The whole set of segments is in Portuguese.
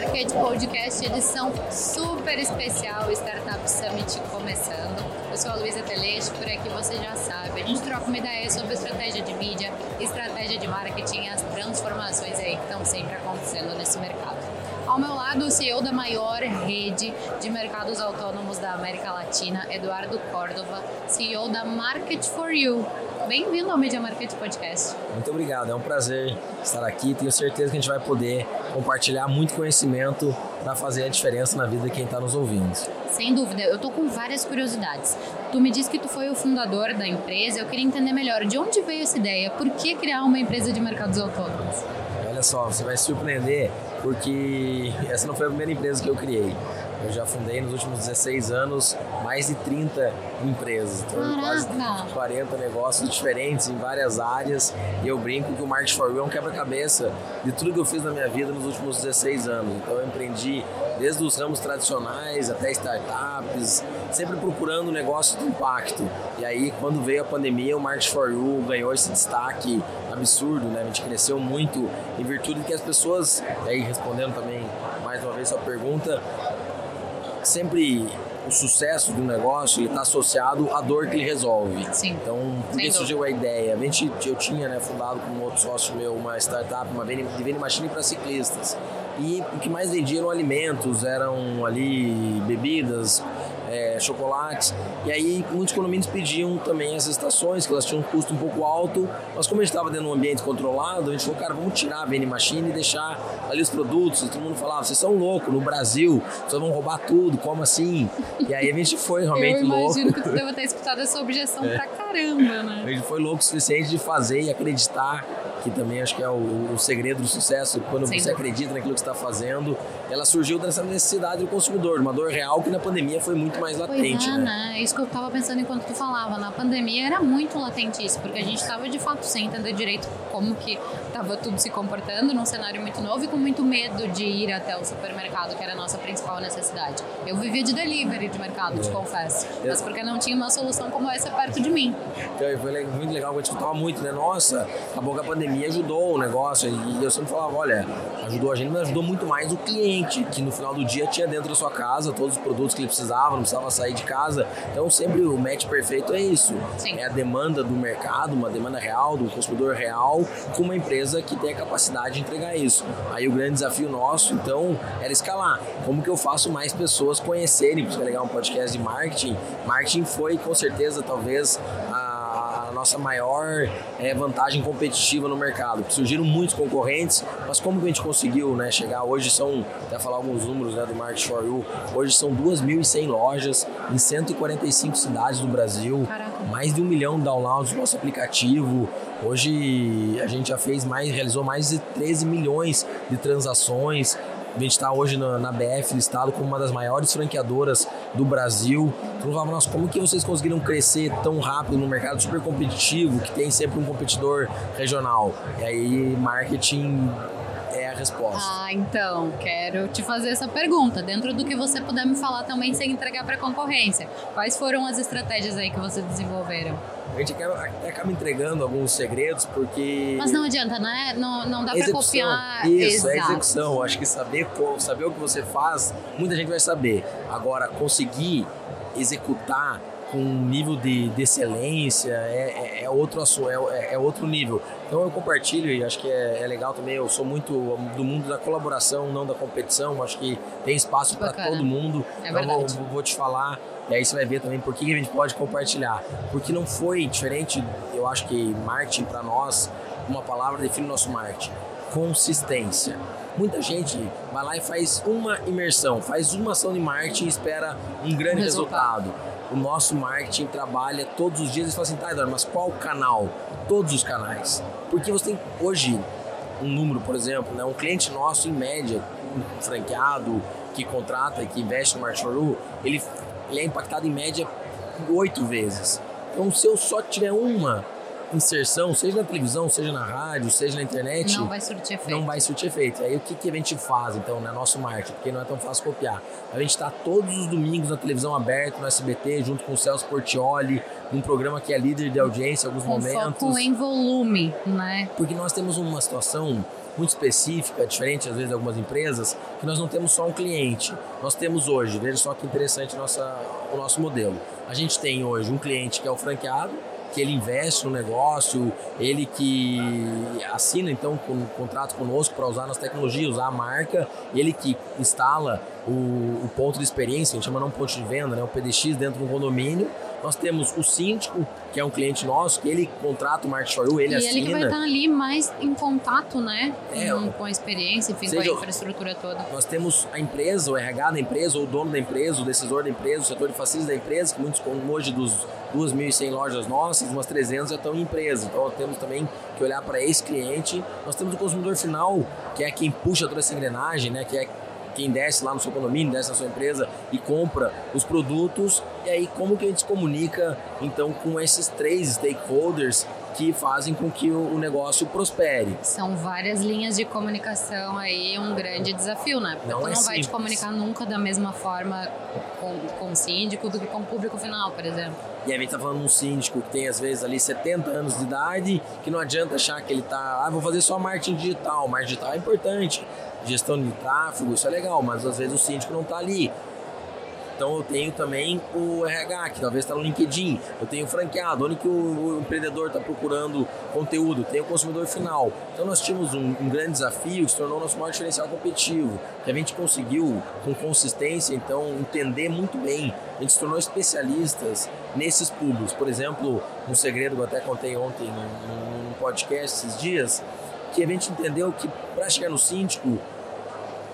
Market Podcast, edição super especial Startup Summit começando. Eu sou a Luísa Teleste, por aqui você já sabe. A gente troca uma ideia sobre estratégia de mídia, estratégia de marketing e as transformações aí que estão sempre acontecendo nesse mercado. Ao meu lado, o CEO da maior rede de mercados autônomos da América Latina, Eduardo Córdova, CEO da Market for You. Bem-vindo ao Media Market Podcast. Muito obrigado, é um prazer estar aqui. Tenho certeza que a gente vai poder compartilhar muito conhecimento para fazer a diferença na vida de quem está nos ouvindo. Sem dúvida, eu tô com várias curiosidades. Tu me disse que tu foi o fundador da empresa, eu queria entender melhor de onde veio essa ideia, por que criar uma empresa de mercados autônomos? Olha só, você vai se surpreender porque essa não foi a primeira empresa que eu criei. Eu já fundei nos últimos 16 anos mais de 30 empresas. Então, quase 40 negócios diferentes em várias áreas. E eu brinco que o Market for You é um quebra-cabeça de tudo que eu fiz na minha vida nos últimos 16 anos. Então eu empreendi desde os ramos tradicionais até startups, sempre procurando negócios de impacto. E aí, quando veio a pandemia, o Market for You ganhou esse destaque absurdo, né? A gente cresceu muito em virtude que as pessoas, e aí respondendo também mais uma vez a pergunta, sempre o sucesso de um negócio está associado à dor que ele resolve. Sim. Então, por que surgiu a ideia? A gente, eu tinha né, fundado com um outro sócio meu uma startup, uma vending machine para ciclistas. E o que mais vendia eram alimentos, eram ali bebidas, é, chocolates. E aí muitos condomínios pediam também essas estações, que elas tinham um custo um pouco alto, mas como a gente estava dentro de um ambiente controlado, a gente falou, cara, vamos tirar a vending machine e deixar ali os produtos. E todo mundo falava, vocês são loucos, no Brasil, vocês vão roubar tudo, como assim? E aí a gente foi realmente louco. Eu imagino louco. que tu deva ter escutado essa objeção é. pra caramba, né? A gente foi louco o suficiente de fazer e acreditar que também acho que é o, o segredo do sucesso, quando Sem você dúvida. acredita naquilo que está fazendo, ela surgiu dessa necessidade do consumidor, uma dor real que na pandemia foi muito mais latente. Pois é, né? né? Isso que eu estava pensando enquanto tu falava, na pandemia era muito latente isso, porque a gente estava de fato sem entender direito como que estava tudo se comportando num cenário muito novo e com muito medo de ir até o supermercado, que era a nossa principal necessidade. Eu vivia de delivery de mercado, te confesso, mas porque não tinha uma solução como essa perto de mim. Então, foi muito legal, eu escutava muito, né? Nossa, acabou que a pandemia ajudou o negócio e eu sempre falava, olha, ajudou a gente, mas ajudou muito mais o cliente, que no final do dia tinha dentro da sua casa todos os produtos que ele precisava, não precisava sair de casa. Então sempre o match perfeito é isso. Sim. É a demanda do mercado, uma demanda real, do consumidor real, com uma empresa que tem a capacidade de entregar isso. Aí o grande desafio nosso, então, era escalar. Como que eu faço mais pessoas conhecerem, por isso é legal um podcast de marketing. Marketing foi com certeza talvez nossa maior é, vantagem competitiva no mercado. Surgiram muitos concorrentes, mas como que a gente conseguiu né, chegar? Hoje são, até falar alguns números né, do Market for You, hoje são 2.100 lojas em 145 cidades do Brasil, Caraca. mais de um milhão de downloads do nosso aplicativo. Hoje a gente já fez mais, realizou mais de 13 milhões de transações. A gente está hoje na, na, BF listado como uma das maiores franqueadoras do Brasil. Então falava, nossa, como que vocês conseguiram crescer tão rápido no mercado super competitivo, que tem sempre um competidor regional? E aí, marketing é a resposta. Ah, então, quero te fazer essa pergunta. Dentro do que você puder me falar também sem entregar para a concorrência, quais foram as estratégias aí que vocês desenvolveram? A gente acaba, acaba entregando alguns segredos porque. Mas não adianta, né? Não, não dá para copiar. Isso, Exato. é execução. Acho que saber, saber o que você faz, muita gente vai saber. Agora, conseguir executar com um nível de, de excelência é, é, é outro é, é, outro nível. Então eu compartilho e acho que é, é, legal também. Eu sou muito do mundo da colaboração, não da competição. Acho que tem espaço para todo mundo. É então vou, vou te falar e aí você vai ver também por que a gente pode compartilhar. Porque não foi diferente, eu acho que marketing para nós, uma palavra define o nosso marketing: consistência. Muita gente vai lá e faz uma imersão, faz uma ação de marketing e espera um grande resultado. resultado. O nosso marketing trabalha todos os dias e fala assim, tá, Eduardo, mas qual canal? Todos os canais. Porque você tem hoje um número, por exemplo, né, um cliente nosso, em média, um franqueado que contrata que investe no Marketing ele ele é impactado em média oito vezes. Então, se eu só tiver uma inserção, seja na televisão, seja na rádio, seja na internet, não vai surtir efeito. Não vai surtir efeito. Aí o que, que a gente faz, então, né, nosso marketing? Porque não é tão fácil copiar. A gente está todos os domingos na televisão aberta, no SBT, junto com o Celso Portioli, num programa que é líder de audiência em alguns com momentos. Foco em volume, né? Porque nós temos uma situação muito específica, diferente às vezes de algumas empresas, que nós não temos só um cliente. Nós temos hoje, veja só que interessante nossa, o nosso modelo. A gente tem hoje um cliente que é o franqueado, que ele investe no negócio, ele que assina então um contrato conosco para usar nossa tecnologia, usar a marca, ele que instala o, o ponto de experiência, a gente chama não ponto de venda, né, o PDX dentro do condomínio. Nós temos o síndico, que é um cliente nosso, que ele contrata o Market for You, ele e assina. E ele que vai estar ali mais em contato, né? É, com, com a experiência, enfim, com a infraestrutura toda. Nós temos a empresa, o RH da empresa, ou o dono da empresa, o decisor da empresa, o setor de facilities da empresa, que muitos, hoje dos 2.100 lojas nossas, umas 300 já estão em empresa. Então temos também que olhar para esse cliente. Nós temos o consumidor final, que é quem puxa toda essa engrenagem, né? que é quem desce lá no seu condomínio, desce na sua empresa e compra os produtos. E aí, como que a gente se comunica, então, com esses três stakeholders que fazem com que o negócio prospere. São várias linhas de comunicação aí, um grande desafio, né? Porque não tu é não vai te comunicar nunca da mesma forma com, com o síndico do que com o público final, por exemplo. E a gente tá falando de um síndico que tem às vezes ali 70 anos de idade, que não adianta achar que ele tá, ah, vou fazer só marketing digital. Marketing digital é importante, gestão de tráfego, isso é legal, mas às vezes o síndico não está ali. Então eu tenho também o RH, que talvez está no LinkedIn. Eu tenho o franqueado, onde que o, empreendedor está procurando conteúdo. Tem o consumidor final. Então nós tínhamos um, um, grande desafio que se tornou nosso maior diferencial competitivo. Que a gente conseguiu, com consistência, então, entender muito bem. A gente se tornou especialistas nesses públicos. Por exemplo, um segredo que eu até contei ontem num, num podcast esses dias, que a gente entendeu que para chegar no síndico,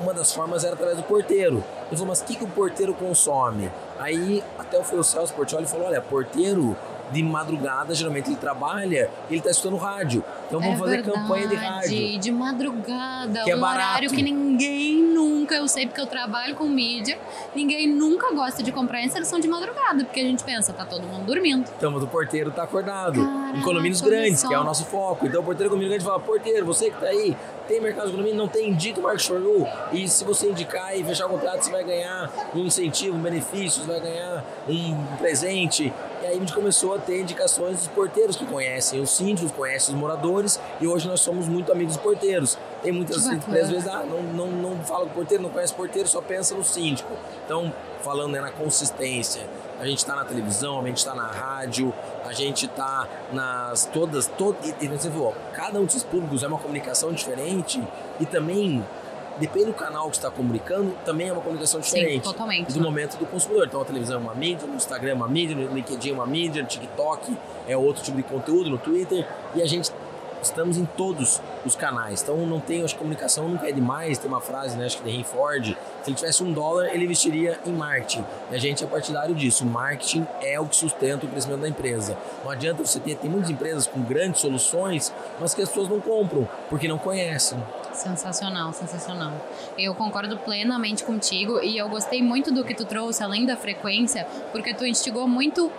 uma das formas era através do porteiro. Ele falou, mas o que, que o porteiro consome? Aí até foi o Celso Portioli falou, olha, porteiro de madrugada, geralmente ele trabalha ele está escutando rádio. Então vamos é fazer verdade, campanha de rádio. De madrugada, que é um barato. horário que ninguém nunca, eu sei porque eu trabalho com mídia, ninguém nunca gosta de comprar inserção de madrugada, porque a gente pensa, tá todo mundo dormindo. Então, mas o porteiro tá acordado. Caraca, em condomínios grandes, que é o nosso foco. Então o porteiro condomínio grande fala, porteiro, você que tá aí, tem mercado de condomínio, não tem, indica o You. E se você indicar e fechar o contrato, você vai ganhar um incentivo, um benefício, você vai ganhar um presente. E aí a gente começou a ter indicações dos porteiros que conhecem os síndicos, conhecem os moradores, e hoje nós somos muito amigos dos porteiros. Tem muitas empresas, às vezes, ah, não, não, não fala com o porteiro, não conhece o porteiro, só pensa no síndico. Então, falando né, na consistência, a gente está na televisão, a gente está na rádio, a gente está nas todas, todas e, você falou, cada um desses públicos é uma comunicação diferente e também depende do canal que está comunicando, também é uma comunicação diferente. Sim, totalmente. Do momento do consumidor. Então a televisão é uma mídia, no Instagram é uma mídia, no LinkedIn é uma mídia, no TikTok é outro tipo de conteúdo, no Twitter, e a gente estamos em todos os canais. Então não tem, acho que comunicação nunca é demais. Tem uma frase, né, acho que de Henry Ford, se ele tivesse um dólar, ele investiria em marketing. E a gente é partidário disso. O marketing é o que sustenta o crescimento da empresa. Não adianta você ter, tem muitas empresas com grandes soluções, mas que as pessoas não compram, porque não conhecem. Sensacional, sensacional. Eu concordo plenamente contigo e eu gostei muito do que tu trouxe, além da frequência, porque tu instigou muito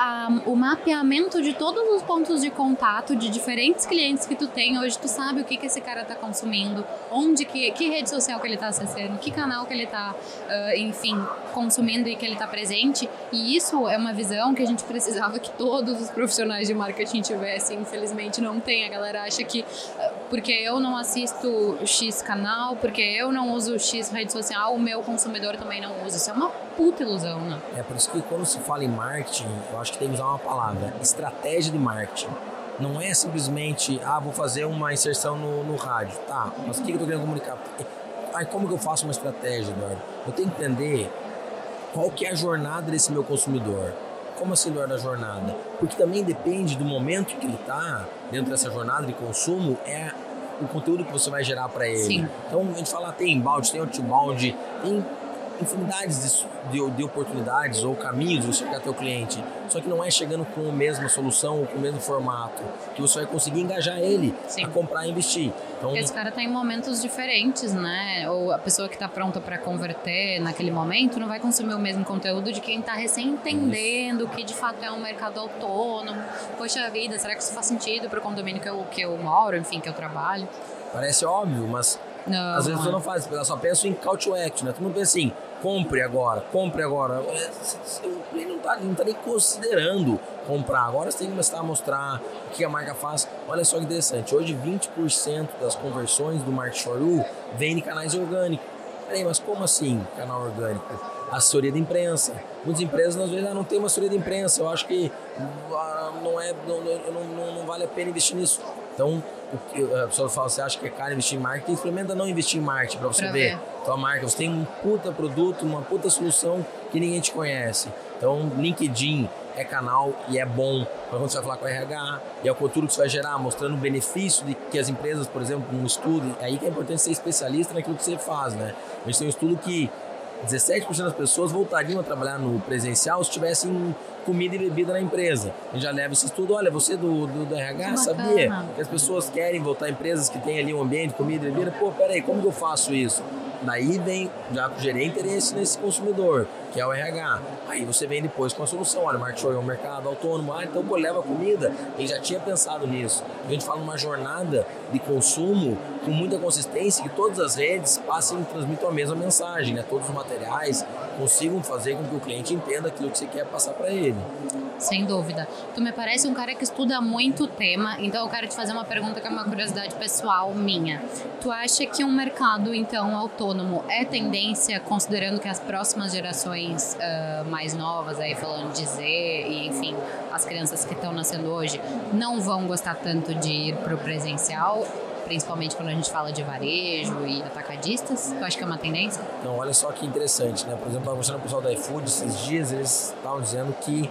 a, o mapeamento de todos os pontos de contato de diferentes clientes que tu tem. Hoje tu sabe o que, que esse cara está consumindo, onde que, que rede social que ele está acessando, que canal que ele está, uh, enfim, consumindo e que ele está presente. E isso é uma visão que a gente precisava que todos os profissionais de marketing tivessem. Infelizmente não tem. A galera acha que uh, porque eu não assisto X canal, porque eu não uso X rede social, o meu consumidor também não usa. Isso é uma puta ilusão, né? É por isso que quando se fala em marketing, eu acho que tem que usar uma palavra: estratégia de marketing. Não é simplesmente, ah, vou fazer uma inserção no, no rádio. Tá, mas o que eu tô querendo comunicar? Aí como que eu faço uma estratégia, Eduardo? Eu tenho que entender qual que é a jornada desse meu consumidor. Como assim, Eduardo, a jornada? Porque também depende do momento que ele está dentro dessa jornada de consumo, é o conteúdo que você vai gerar para ele. Sim. Então a gente fala, tem inbound, tem outbound, tem infinidades de, de, de, oportunidades ou caminhos de chegar até o cliente. Só que não é chegando com a mesma solução ou com o mesmo formato que você vai conseguir engajar ele Sim. a comprar e investir. Então, Porque esse cara está em momentos diferentes, né? Ou a pessoa que está pronta para converter naquele momento não vai consumir o mesmo conteúdo de quem está recém entendendo que de fato é um mercado autônomo. Poxa vida, será que isso faz sentido para o condomínio que eu, que eu moro, enfim, que eu trabalho? Parece óbvio, mas não, às vezes você não faz, ela só pensa em call to action, né? Todo mundo pensa assim, compre agora, compre agora. Cliente não está tá nem considerando comprar. Agora você tem que começar a mostrar o que a marca faz. Olha só que interessante, hoje 20% das conversões do Market for You vem de canais orgânicos. Peraí, mas como assim canal orgânico? Assessoria de imprensa. Muitas empresas às vezes não tem uma assessoria de imprensa. Eu acho que ah, não, é, não, não, não vale a pena investir nisso. Então, a pessoa fala, você acha que é caro investir em marketing? Experimenta não investir em marketing para você pra ver. ver tua marca. Você tem um puta produto, uma puta solução que ninguém te conhece. Então, LinkedIn é canal e é bom quando você vai falar com a RH e é o futuro que você vai gerar, mostrando o benefício de que as empresas, por exemplo, um estudo, aí que é importante ser especialista naquilo que você faz, né? A gente tem um estudo que 17% das pessoas voltariam a trabalhar no presencial se tivessem comida e bebida na empresa. A gente já leva esse estudo, olha, você do, do, do RH sabia que as pessoas querem voltar a empresas que têm ali um ambiente, comida e bebida? Pô, peraí, como que eu faço isso? Daí vem, já gerei interesse nesse consumidor, que é o RH. Aí você vem depois com a solução, olha, o market é um mercado autônomo, ah, então pô, leva comida. Ele já tinha pensado nisso. A gente fala uma jornada de consumo com muita consistência, que todas as redes passem e transmitam a mesma mensagem, né? Todos os materiais consigam fazer com que o cliente entenda aquilo que você quer passar para ele. Sem dúvida. Tu me parece um cara que estuda muito o tema, então eu quero te fazer uma pergunta que é uma curiosidade pessoal minha. Tu acha que um mercado, então, autônomo é tendência, considerando que as próximas gerações uh, mais novas, aí falando de Z e, enfim, as crianças que estão nascendo hoje, não vão gostar tanto de ir para o presencial? Principalmente quando a gente fala de varejo e atacadistas? Eu acho que é uma tendência. Não, olha só que interessante, né? Por exemplo, estava mostrando o pessoal da iFood esses dias, eles estavam dizendo que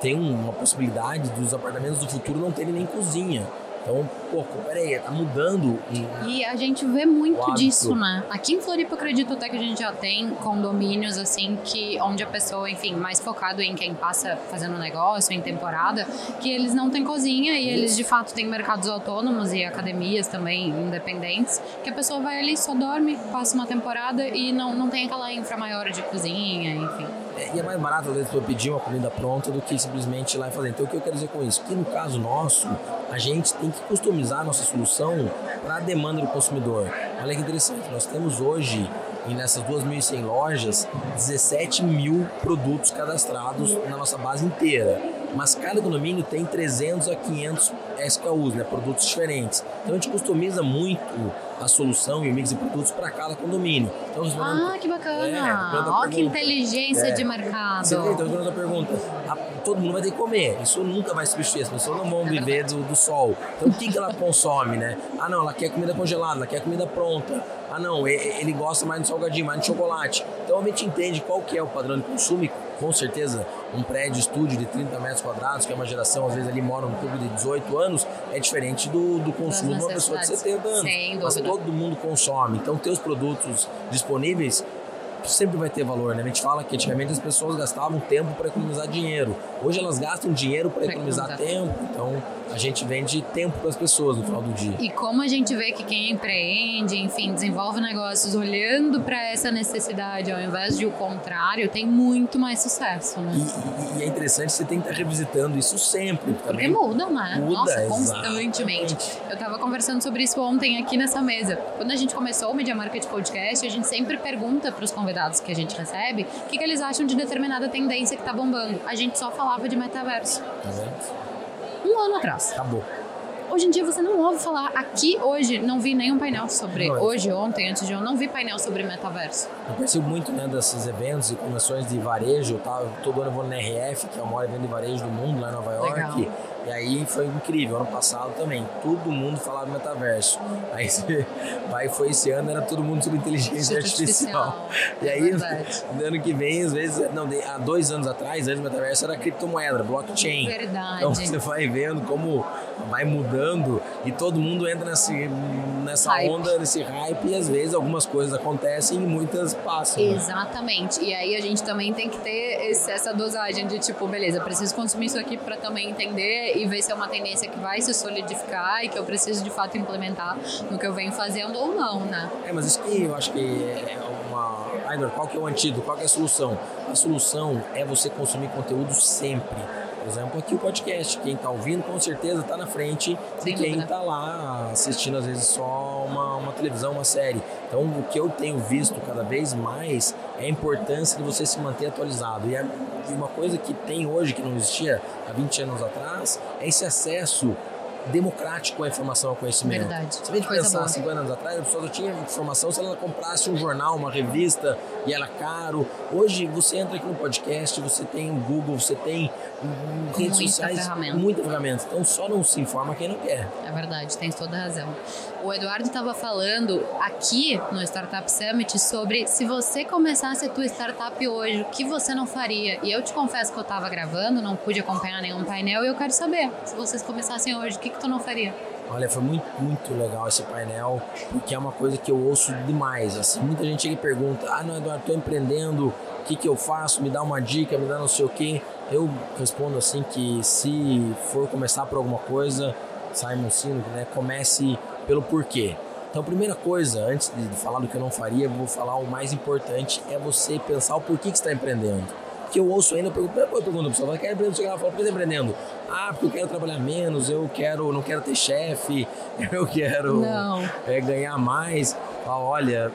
tem uma possibilidade dos apartamentos do futuro não terem nem cozinha. Então, pô, peraí, tá mudando. E, e a gente vê muito disso, né? Aqui em Floripa, acredito até que a gente já tem condomínios, assim, que onde a pessoa, enfim, mais focado em quem passa fazendo negócio, em temporada, que eles não têm cozinha e eles de fato têm mercados autônomos e academias também independentes, que a pessoa vai ali, só dorme, passa uma temporada e não, não tem aquela infra maior de cozinha, enfim. E é mais barato, às vezes, pedir uma comida pronta do que simplesmente ir lá e fazer. Então, o que eu quero dizer com isso? Que no caso nosso, a gente tem que customizar a nossa solução para a demanda do consumidor. Olha que interessante, nós temos hoje nessas 2.100 lojas, 17 mil produtos cadastrados na nossa base inteira. Mas cada condomínio tem 300 a 500 SKUs, né, produtos diferentes. Então a gente customiza muito a solução e o mix de produtos para cada condomínio. Então, ah, que bacana! É, Olha que inteligência é. de mercado. Você então, respondendo a pergunta, a, todo mundo vai ter que comer. Isso nunca vai substituir. As pessoas não vão viver do, do sol. Então o que, que ela consome, né? Ah, não, ela quer comida congelada, ela quer comida pronta. Ah, não, ele gosta mais de salgadinho, mais de chocolate. Então a gente entende qual que é o padrão de consumo com certeza um prédio estúdio de 30 metros quadrados, que é uma geração, às vezes ali mora no clube de 18 anos, é diferente do, do consumo de uma pessoa de 70 anos. Mas todo mundo consome. Então ter os produtos disponíveis sempre vai ter valor, né? A gente fala que antigamente as pessoas gastavam tempo para economizar dinheiro. Hoje elas gastam dinheiro para economizar tempo. Então a gente vende tempo para as pessoas no final do dia. E como a gente vê que quem empreende, enfim, desenvolve negócios olhando para essa necessidade ao invés de o contrário, tem muito mais sucesso, né? E, e é interessante você tem que estar revisitando isso sempre. Porque muda, né? Muda, Nossa, constantemente. Eu estava conversando sobre isso ontem aqui nessa mesa. Quando a gente começou o Media Market Podcast, a gente sempre pergunta para os convidados que a gente recebe o que, que eles acham de determinada tendência que está bombando. A gente só falava de metaverso. Tá vendo? um ano atrás. Acabou. Hoje em dia você não ouve falar. Aqui hoje não vi nenhum painel sobre. Não, é. hoje, ontem, antes de eu não vi painel sobre metaverso. Eu percebo muito né, desses eventos e convenções de varejo. Tá? Todo ano eu vou na RF, que é o maior evento de varejo do mundo lá em Nova York. E aí foi incrível, ano passado também, todo mundo falava metaverso. Aí vai, foi esse ano, era todo mundo sobre inteligência artificial. artificial. E aí, no ano que vem, às vezes, não, há dois anos atrás, antes do metaverso, era criptomoeda, blockchain. Verdade. Então você vai vendo como vai mudando e todo mundo entra nesse, nessa hype. onda, nesse hype, e às vezes algumas coisas acontecem e muitas passam. Né? Exatamente. Né? E aí a gente também tem que ter esse, essa dosagem de tipo, beleza, preciso consumir isso aqui para também entender e ver se é uma tendência que vai se solidificar e que eu preciso de fato implementar no que eu venho fazendo ou não, né? É, mas isso que eu acho que é uma. Ainda, qual que é o antídoto? Qual que é a solução? A solução é você consumir conteúdo sempre por exemplo, aqui o podcast. Quem está ouvindo, com certeza está na frente de quem está lá assistindo, às vezes, só uma, uma televisão, uma série. Então, o que eu tenho visto cada vez mais é a importância de você se manter atualizado. E, e uma coisa que tem hoje, que não existia há 20 anos atrás, é esse acesso democrático a informação ao conhecimento. Verdade. Se a gente pensar boa. 50 anos atrás, a pessoa só tinha informação se ela comprasse um jornal, uma revista e era caro. Hoje você entra aqui no podcast, você tem o Google, você tem redes muita sociais, ferramenta. muita ferramenta. Então só não se informa quem não quer. É verdade, tem toda a razão. O Eduardo estava falando aqui no Startup Summit sobre se você começasse a tua startup hoje, o que você não faria? E eu te confesso que eu estava gravando, não pude acompanhar nenhum painel e eu quero saber, se vocês começassem hoje, o que, que tu não faria? Olha, foi muito, muito legal esse painel, porque é uma coisa que eu ouço demais. Assim, muita gente chega e pergunta: Ah, não, Eduardo, estou empreendendo, o que, que eu faço? Me dá uma dica, me dá não sei o quê. Eu respondo assim que se for começar por alguma coisa, Simon Sinek, né, comece pelo porquê. Então, a primeira coisa, antes de falar do que eu não faria, vou falar o mais importante, é você pensar o porquê que está empreendendo que eu ouço ainda, eu pergunto, eu pergunto a pessoa, quer empreender? Chega lá e fala, por que tá empreendendo? Ah, porque eu quero trabalhar menos, eu quero, não quero ter chefe, eu quero é, ganhar mais. Fala, olha,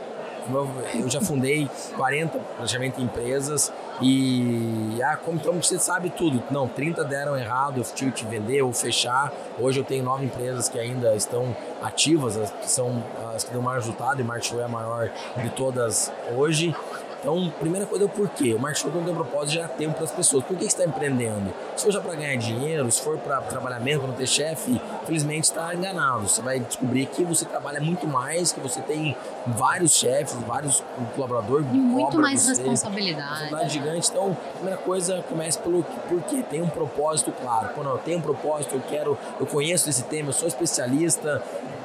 eu já fundei 40 praticamente empresas e ah, como então você sabe tudo. Não, 30 deram errado, eu tive que vender ou fechar. Hoje eu tenho nove empresas que ainda estão ativas, que são as que dão maior resultado e Marshall é a maior de todas hoje. Então, primeira coisa é o porquê. O marketing não tem propósito já tempo para as pessoas. Por que você está empreendendo? Se for já para ganhar dinheiro, se for para trabalhar mesmo, para não ter chefe, infelizmente está enganado. Você vai descobrir que você trabalha muito mais, que você tem vários chefes, vários colaboradores. E muito mais você, responsabilidade. Responsabilidade gigante. Então, a primeira coisa começa pelo porquê. Tem um propósito claro. Quando eu tenho um propósito, eu quero, eu conheço esse tema, eu sou especialista,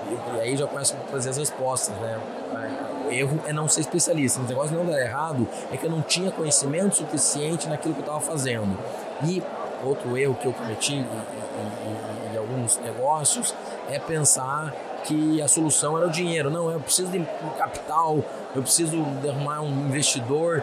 e, e aí já começo a trazer as respostas, né? Erro é não ser especialista. O negócio não dar errado é que eu não tinha conhecimento suficiente naquilo que eu estava fazendo. E outro erro que eu cometi em, em, em, alguns negócios é pensar que a solução era o dinheiro. Não, eu preciso de capital, eu preciso arrumar um investidor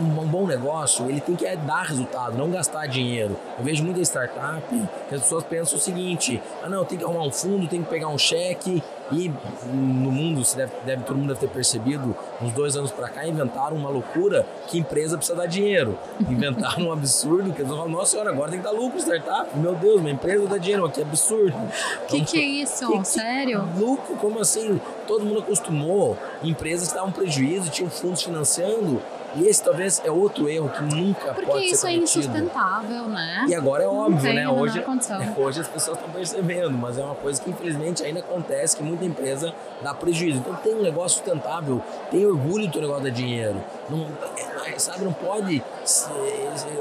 um bom negócio, ele tem que é dar resultado, não gastar dinheiro. Eu vejo muita startup que as pessoas pensam o seguinte: ah, não, tem que arrumar um fundo, tem que pegar um cheque. E no mundo, se deve, deve, todo mundo deve ter percebido, uns dois anos para cá, inventaram uma loucura que empresa precisa dar dinheiro. Inventaram um absurdo que eles falam: nossa senhora, agora tem que dar lucro startup. Meu Deus, minha empresa dá dinheiro, que absurdo. O que, que é isso? Que, Sério? Que lucro? Como assim? Todo mundo acostumou, empresas que estavam prejuízo, tinham fundos financiando e esse talvez é outro erro que nunca Porque pode ser cometido. Porque isso é insustentável, né? E agora é óbvio, né? Hoje, hoje as pessoas estão percebendo, mas é uma coisa que infelizmente ainda acontece, que muita empresa dá prejuízo. Então tem um negócio sustentável, tem orgulho do teu negócio dar dinheiro. Não, é, sabe, não pode.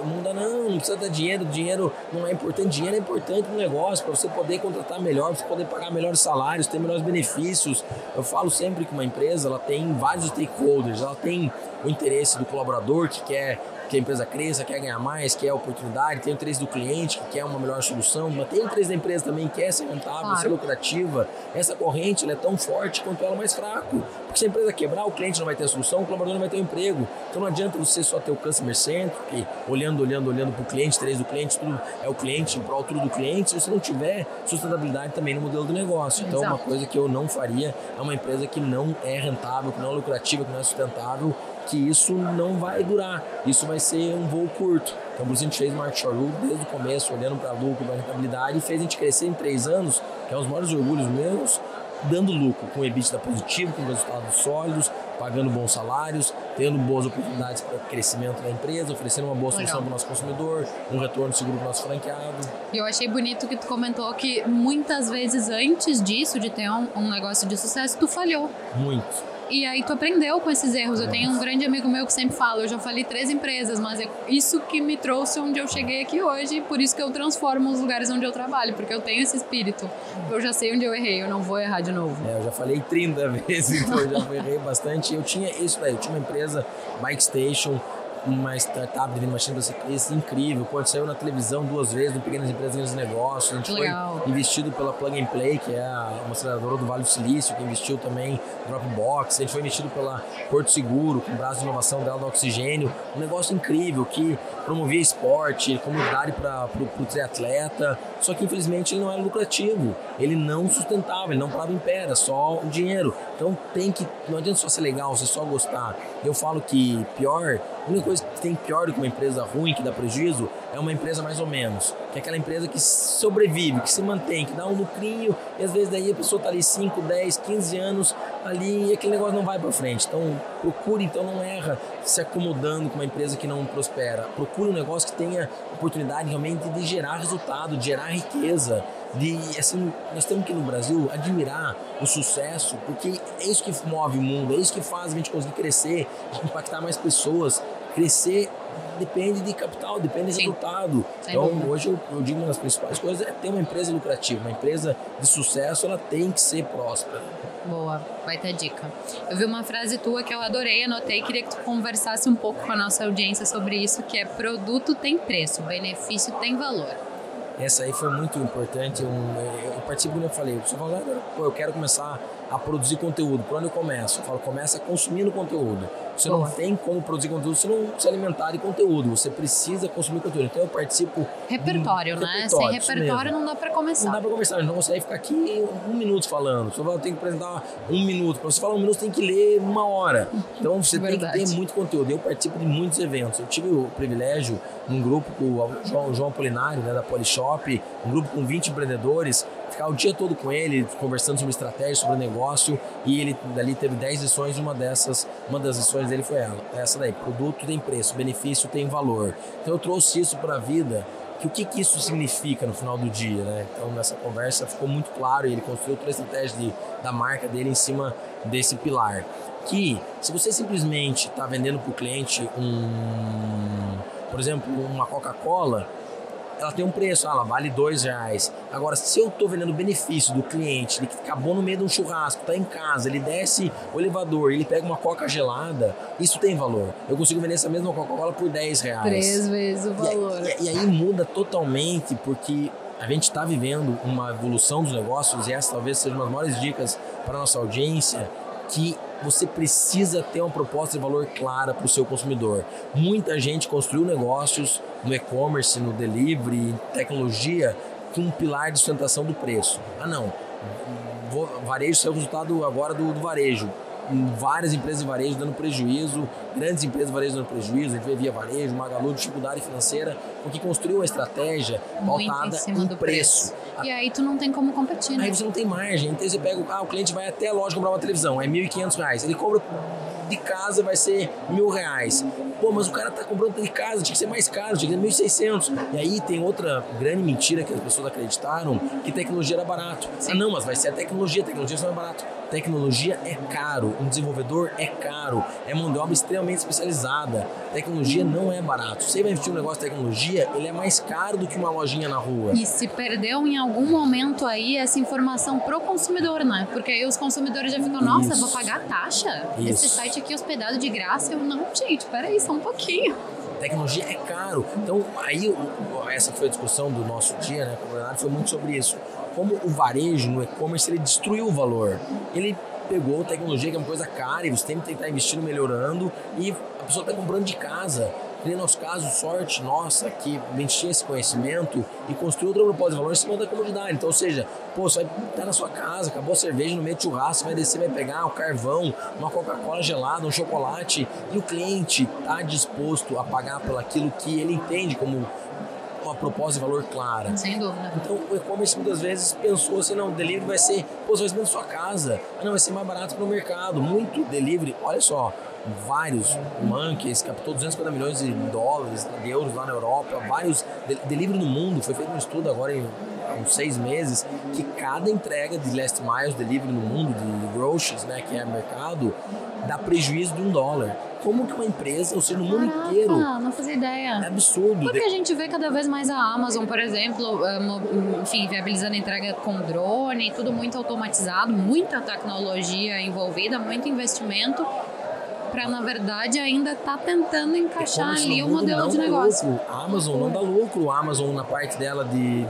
Não dá, não, não precisa dar dinheiro, dinheiro não é importante. Dinheiro é importante no negócio, para você poder contratar melhor, para você poder pagar melhores salários, ter melhores benefícios. Eu falo sempre que uma empresa ela tem vários stakeholders, ela tem o interesse do colaborador que quer que a empresa cresça, quer ganhar mais, quer oportunidade, tem o interesse do cliente que quer uma melhor solução, mas tem o interesse da empresa também que quer ser rentável, claro. ser lucrativa. Essa corrente é tão forte quanto ela mais fraco. Porque se a empresa quebrar, o cliente não vai ter a solução, o colaborador não vai ter o emprego. Então não adianta você só ter o customer centric, olhando, olhando, olhando para o cliente, interesse do cliente, tudo é o cliente, em prol tudo do cliente, se você não tiver sustentabilidade também no modelo do negócio. Então, Exato. uma coisa que eu não faria é uma empresa que não é rentável, que não é lucrativa, que não é sustentável, que isso não vai durar. Isso vai ser um voo curto. Então, por isso a gente fez Market Shore desde o começo, olhando para lucro, para rentabilidade, e fez a gente crescer em três anos, que é um dos maiores orgulhos meus, dando lucro, com EBITDA positivo, com resultados sólidos, pagando bons salários, tendo boas oportunidades para crescimento da empresa, oferecendo uma boa solução para o nosso consumidor, um retorno seguro para o nosso franqueado. E eu achei bonito que tu comentou que muitas vezes antes disso, de ter um, um negócio de sucesso, tu falhou. Muito e aí tu aprendeu com esses erros. Eu tenho um grande amigo meu que sempre fala, eu já falei três empresas, mas é isso que me trouxe onde eu cheguei aqui hoje, por isso que eu transformo os lugares onde eu trabalho, porque eu tenho esse espírito. Eu já sei onde eu errei, eu não vou errar de novo. É, eu já falei 30 vezes, então eu já errei bastante. Eu tinha isso daí, eu tinha uma empresa, Bike Station, uma startup de machine ciclistas incrível. Quando saiu na televisão duas vezes, no Pequenas Empresas Grandes Negócios. A gente Legal. foi investido pela Plug and Play, que é uma aceleradora do Vale do Silício, que investiu também Dropbox. A gente foi investido pela Porto Seguro, com o braço de inovação dela do oxigênio. Um negócio incrível que promovia esporte, comunidade para o triatleta. Só que infelizmente ele não era lucrativo. Ele não sustentava, ele não parava em pé, era só o dinheiro. Então tem que. Não adianta só ser legal, você só gostar. Eu falo que pior, a única coisa que tem pior do que uma empresa ruim, que dá prejuízo, é uma empresa mais ou menos. Que é aquela empresa que sobrevive, que se mantém, que dá um lucrinho, e às vezes daí a pessoa está ali 5, 10, 15 anos ali e aquele negócio não vai para frente. Então procure, então não erra se acomodando com uma empresa que não prospera. Procure um negócio que tenha oportunidade realmente de gerar resultado, de gerar riqueza de assim nós temos que no Brasil admirar o sucesso porque é isso que move o mundo é isso que faz a gente conseguir crescer impactar mais pessoas crescer depende de capital depende de Sim. resultado então hoje eu, eu digo uma das principais coisas é ter uma empresa lucrativa uma empresa de sucesso ela tem que ser próspera Boa, vai ter dica. Eu vi uma frase tua que eu adorei, anotei, queria que tu conversasse um pouco com a nossa audiência sobre isso, que é produto tem preço, benefício tem valor. Essa aí foi muito importante. Eu, eu participo, como eu falei, fala, pô, eu quero começar a produzir conteúdo. Por onde eu começo? Eu falo, começa consumindo conteúdo. Você não tem como produzir conteúdo se não se alimentar de conteúdo. Você precisa consumir conteúdo. Então eu participo. Repertório, né? Repertório, Sem repertório não dá para começar. Não dá para conversar. Não consegue ficar aqui um minuto falando. Você tem que apresentar um minuto. Para você falar um minuto, você tem que ler uma hora. Então você Verdade. tem que ter muito conteúdo. Eu participo de muitos eventos. Eu tive o privilégio, num grupo com o João, João Apolinário, né, da Polishop, um grupo com 20 empreendedores ficar o dia todo com ele, conversando sobre estratégia, sobre negócio, e ele dali teve 10 lições, uma dessas, uma das lições dele foi ela, essa daí, produto tem preço, benefício tem valor. Então eu trouxe isso para a vida, que o que, que isso significa no final do dia, né? Então nessa conversa ficou muito claro, e ele construiu toda a estratégia de, da marca dele em cima desse pilar. Que se você simplesmente está vendendo para o cliente um, por exemplo, uma Coca-Cola, ela tem um preço, ela vale dois reais. Agora, se eu estou vendendo benefício do cliente, ele que acabou no meio de um churrasco, está em casa, ele desce o elevador, ele pega uma coca gelada, isso tem valor. Eu consigo vender essa mesma Coca-Cola por 10 reais. Três vezes o valor. E, e, e aí muda totalmente, porque a gente está vivendo uma evolução dos negócios e essa talvez seja uma das maiores dicas para a nossa audiência, que você precisa ter uma proposta de valor clara para o seu consumidor. Muita gente construiu negócios no e-commerce, no delivery, em tecnologia, com um pilar de sustentação do preço. Ah, não, varejo é o resultado agora do, do varejo várias empresas de varejo dando prejuízo, grandes empresas de varejo dando prejuízo, a gente vê Via Varejo, Magalu, dificuldade financeira, porque construiu uma estratégia pautada em, em preço. preço. E aí tu não tem como competir, né? Aí você não tem margem. Então você pega, ah, o cliente vai até a loja comprar uma televisão, é R$ 1.500. Ele compra de casa vai ser mil reais. Pô, mas o cara tá comprando de casa, tinha que ser mais caro, tinha que ser 1.600. E aí tem outra grande mentira que as pessoas acreditaram, que tecnologia era barato. Sim. Ah, não, mas vai ser a tecnologia, a tecnologia só é barato. Tecnologia é caro, um desenvolvedor é caro, é mão de obra extremamente especializada. Tecnologia não é barato. Você vai investir um negócio de tecnologia, ele é mais caro do que uma lojinha na rua. E se perdeu em algum momento aí essa informação pro consumidor, né? Porque aí os consumidores já ficam, nossa, Isso. vou pagar taxa? Isso. Esse site aqui hospedado de graça? Eu não, gente, peraí, só um pouquinho tecnologia é caro. Então, aí, essa foi a discussão do nosso dia, né, com o Leonardo, foi muito sobre isso como o varejo no e-commerce ele destruiu o valor. Ele pegou tecnologia que é uma coisa cara e você tem que tentar investindo melhorando e a pessoa está comprando de casa. E no nosso caso, sorte nossa que a gente tinha esse conhecimento e construiu outra proposta de valor em cima da comodidade. Então, ou seja, pô, você vai estar na sua casa, acabou a cerveja no meio de churrasco, vai descer, vai pegar um carvão, uma Coca-Cola gelada, um chocolate e o cliente está disposto a pagar pelo aquilo que ele entende como uma proposta de valor clara. Sem dúvida. Então o e-commerce muitas vezes pensou assim, não, o delivery vai ser, pô, você vai na sua casa, ah, não, vai ser mais barato no mercado. Muito delivery, olha só, vários monkeys, captou 250 milhões de dólares, de euros lá na Europa, vários delivery no mundo, foi feito um estudo agora em uns seis meses, que cada entrega de last miles delivery no mundo, de groceries, né, que é mercado, dá prejuízo de um dólar. Como que uma empresa, ou seja, no mundo Caraca, inteiro. Não fazia ideia. É absurdo. Porque a gente vê cada vez mais a Amazon, por exemplo, eh, enfim, viabilizando a entrega com drone, tudo muito automatizado, muita tecnologia envolvida, muito investimento para na verdade ainda estar tá tentando encaixar ali o modelo de negócio. Lucro. A Amazon não dá lucro, a Amazon na parte dela de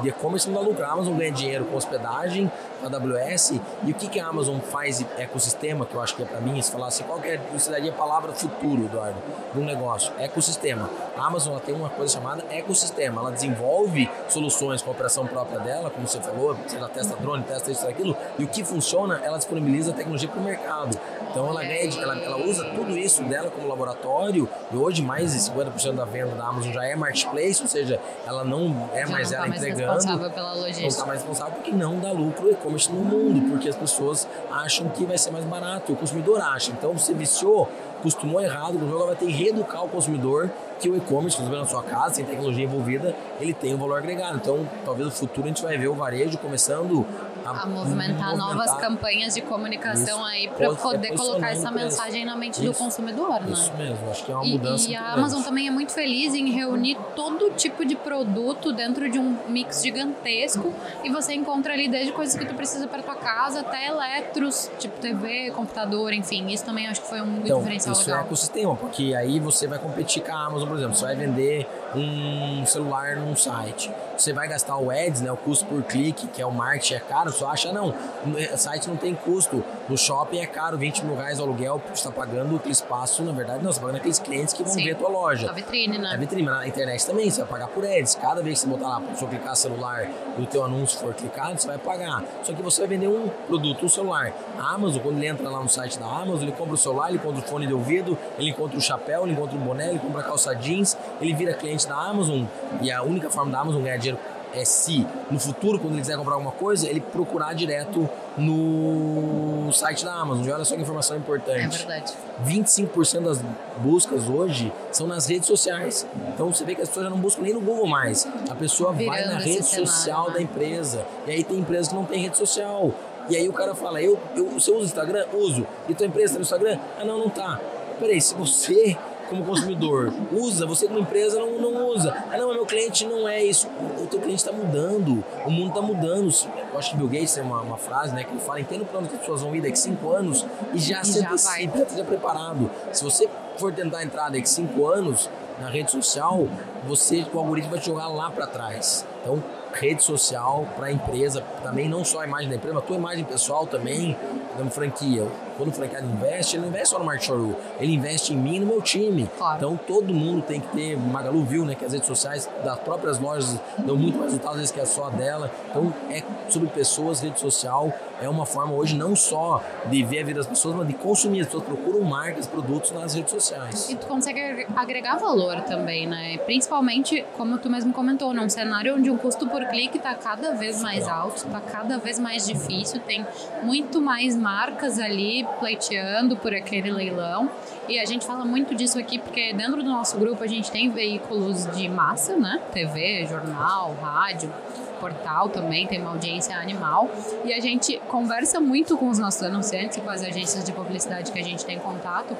de e-commerce não dá lucro. A Amazon ganha dinheiro com hospedagem, AWS. E o que, que a Amazon faz ecossistema, que eu acho que é para mim, se falasse qual que é, a palavra futuro, Eduardo, de um negócio, ecossistema. A Amazon tem uma coisa chamada ecossistema. Ela desenvolve soluções com a operação própria dela, como você falou, ela testa drone, testa isso, aquilo, e o que funciona, ela disponibiliza a tecnologia para o mercado. Então ela ganha, ela, ela usa tudo isso dela como laboratório, e hoje mais de 50% da venda da Amazon já é marketplace, ou seja, ela não é já mais não ela tá entregando. Mais responsável pela logística. Não está mais responsável porque não dá lucro e-commerce no mundo, porque as pessoas acham que vai ser mais barato, o consumidor acha. Então você viciou, costumou errado, o jogo vai ter que reeducar o consumidor que o e-commerce, inclusive na sua casa, sem tecnologia envolvida, ele tem um valor agregado. Então, talvez no futuro a gente vai ver o varejo começando a, a movimentar, movimentar, novas campanhas de comunicação Isso. aí para poder colocar essa mensagem na mente Isso. do consumidor, né? Isso mesmo, acho que é uma e, mudança. E a Amazon também é muito feliz em reunir todo tipo de produto dentro de um mix gigantesco e você encontra ali desde coisas que tu precisa para tua casa até eletros, tipo TV, computador, enfim. Isso também acho que foi um então, diferencial isso legal. é ecossistema, porque aí você vai competir com a Amazon, por exemplo, você vai vender um celular num site. Você vai gastar o ads, né, o custo por clique, que é o marketing, é caro, você acha, não, o site não tem custo. No shopping é caro, 20 mil reais o aluguel, você está pagando aquele espaço, na verdade, não, você está pagando aqueles clientes que vão Sim. ver a tua loja. A vitrine, né? A vitrine, mas na internet também, você vai pagar por ads. Cada vez que você botar lá, você clicar celular e o teu anúncio for clicado, você vai pagar. Só que você vai vender um produto, um celular. A Amazon, quando ele entra lá no site da Amazon, ele compra o celular, ele compra o fone de ouvido, ele encontra o chapéu, ele encontra o boné, ele compra calça jeans, ele vira cliente da Amazon e a única forma da Amazon ganhar dinheiro é se no futuro, quando ele quiser comprar alguma coisa, ele procurar direto no site da Amazon. E olha só que informação importante. É verdade. 25% das buscas hoje são nas redes sociais. Então você vê que as pessoas já não buscam nem no Google mais. A pessoa Virando vai na rede social né? da empresa. E aí tem empresas que não tem rede social. E aí o cara fala, eu, eu, você usa o Instagram? Uso. E tua empresa tá no Instagram? Ah, não, não tá. Peraí, se você como consumidor usa, você como empresa não, não usa. Ah, não, meu cliente não é isso. O, o teu cliente está mudando, o mundo está mudando. Eu acho que Bill Gates tem uma, uma frase, né, que ele fala, entenda para onde as pessoas vão ir daqui cinco anos e já e se antecipe, já esteja preparado. Se você for tentar entrar daqui cinco anos na rede social, você, o algoritmo vai te jogar lá para trás. Então, rede social para a empresa, também não só a imagem da empresa, mas a tua imagem pessoal também, dando franquia. Quando o franqueado investe, ele não investe só no market showroom, ele investe em mim e no meu time. Claro. Então todo mundo tem que ter, Magalu viu, né, que as redes sociais das próprias lojas dão muito mais resultados às vezes que é só dela. Então é sobre pessoas, rede social é uma forma hoje não só de ver a vida das pessoas, mas de consumir. As pessoas procuram marcas, produtos nas redes sociais. E tu consegue agregar valor também, né? Principalmente, como tu mesmo comentou, num cenário onde o custo por clique está cada vez mais alto, está cada vez mais difícil, tem muito mais marcas ali pleiteando por aquele leilão. E a gente fala muito disso aqui porque dentro do nosso grupo a gente tem veículos de massa, né? TV, jornal, rádio, portal também, tem uma audiência animal. E a gente conversa muito com os nossos anunciantes e com as agências de publicidade que a gente tem contato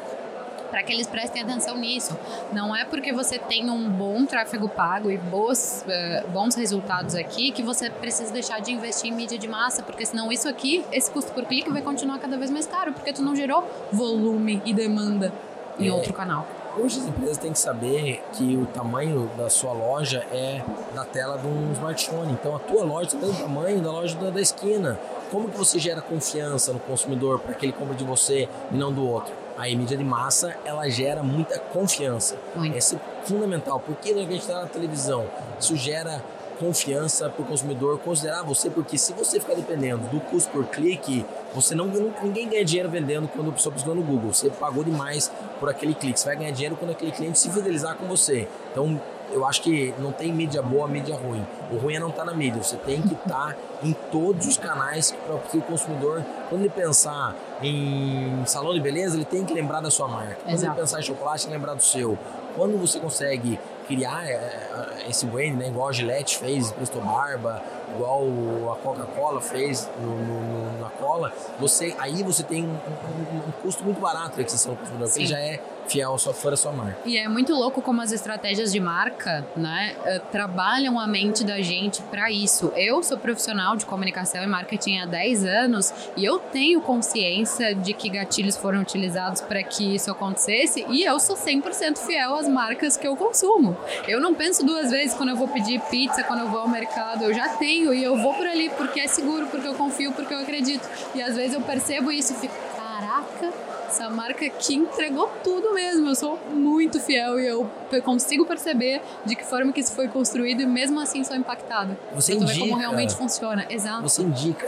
para que eles prestem atenção nisso. Não é porque você tem um bom tráfego pago e boas, uh, bons resultados aqui que você precisa deixar de investir em mídia de massa, porque senão isso aqui, esse custo por clique vai continuar cada vez mais caro, porque tu não gerou volume e demanda em é, outro canal. Hoje as empresas têm que saber que o tamanho da sua loja é da tela de um smartphone. Então a tua loja tem o tamanho da loja da, da esquina. Como que você gera confiança no consumidor para que ele compre de você e não do outro? A mídia de massa ela gera muita confiança. Muito. Isso é fundamental, porque a gente está na televisão, isso gera confiança para o consumidor considerar você, porque se você ficar dependendo do custo por clique, você não ninguém ganha dinheiro vendendo quando a pessoa pesquisou no Google. Você pagou demais por aquele clique. Você vai ganhar dinheiro quando aquele cliente se fidelizar com você. Então eu acho que não tem mídia boa, mídia ruim. O ruim é não estar tá na mídia. Você tem que estar tá em todos os canais para que o consumidor, quando ele pensar em salão de beleza, ele tem que lembrar da sua marca. Quando Exato. ele pensar em chocolate, tem que lembrar do seu. Quando você consegue criar é, é, esse brand, né, igual a Gillette fez, Presto Barba, igual a Coca-Cola fez no, no, na cola, você, aí você tem um, um, um custo muito barato de aquisição do consumidor, porque já é fiel só fora sua marca. E é muito louco como as estratégias de marca, né, eh, trabalham a mente da gente para isso. Eu sou profissional de comunicação e marketing há 10 anos e eu tenho consciência de que gatilhos foram utilizados para que isso acontecesse e eu sou 100% fiel às marcas que eu consumo. Eu não penso duas vezes quando eu vou pedir pizza, quando eu vou ao mercado, eu já tenho e eu vou por ali porque é seguro, porque eu confio, porque eu acredito. E às vezes eu percebo isso e fico, caraca, essa marca que entregou tudo mesmo. Eu sou muito fiel e eu consigo perceber de que forma que isso foi construído e mesmo assim sou impactada. Você indica como realmente funciona. Exato. Você indica,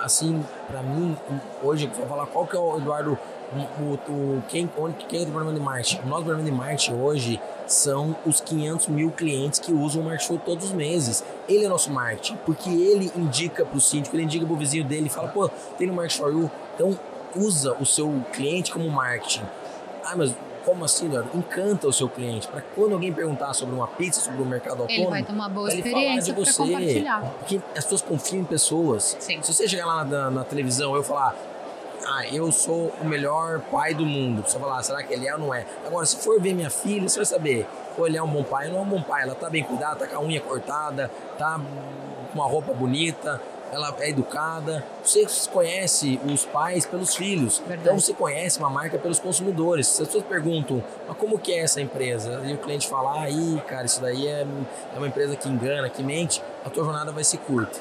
assim, para mim, hoje, vou falar qual que é o Eduardo, o, o, quem, onde, quem é o departamento de marketing? O nosso departamento de marketing hoje são os 500 mil clientes que usam o Marketing todos os meses. Ele é nosso marketing, porque ele indica para o síndico, ele indica para o vizinho dele, fala, pô, tem no You. Então, usa o seu cliente como marketing. Ah, mas como assim, Eduardo? Encanta o seu cliente. Para quando alguém perguntar sobre uma pizza, sobre o mercado autônomo, ele vai ter uma boa experiência para compartilhar. Porque as pessoas confiam em pessoas. Sim. Se você chegar lá na, na televisão eu falar, ah, eu sou o melhor pai do mundo. Você falar, será que ele é ou não é? Agora, se for ver minha filha, você vai saber, ou ele é um bom pai, ou não é um bom pai. Ela tá bem cuidada, tá com a unha cortada, tá com uma roupa bonita, ela é educada. Você conhece os pais pelos filhos. Verdade. Então você conhece uma marca pelos consumidores. Se as pessoas perguntam, mas como que é essa empresa? E o cliente fala, aí, cara, isso daí é, é uma empresa que engana, que mente, a tua jornada vai ser curta.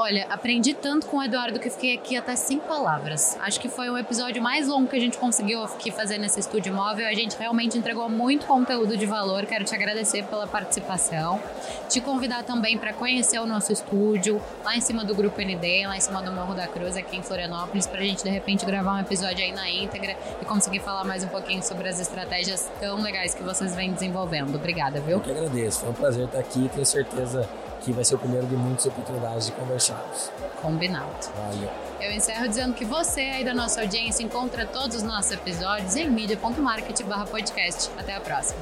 Olha, aprendi tanto com o Eduardo que fiquei aqui até sem palavras. Acho que foi o episódio mais longo que a gente conseguiu aqui fazer nesse estúdio móvel. A gente realmente entregou muito conteúdo de valor. Quero te agradecer pela participação. Te convidar também para conhecer o nosso estúdio lá em cima do Grupo ND, lá em cima do Morro da Cruz, aqui em Florianópolis, para a gente de repente gravar um episódio aí na íntegra e conseguir falar mais um pouquinho sobre as estratégias tão legais que vocês vêm desenvolvendo. Obrigada, viu? Eu que agradeço. Foi um prazer estar aqui. Tenho certeza que vai ser o primeiro de muitas oportunidades de conversarmos. Combinado. Valeu. Eu encerro dizendo que você aí da nossa audiência encontra todos os nossos episódios em mídia.market podcast. Até a próxima.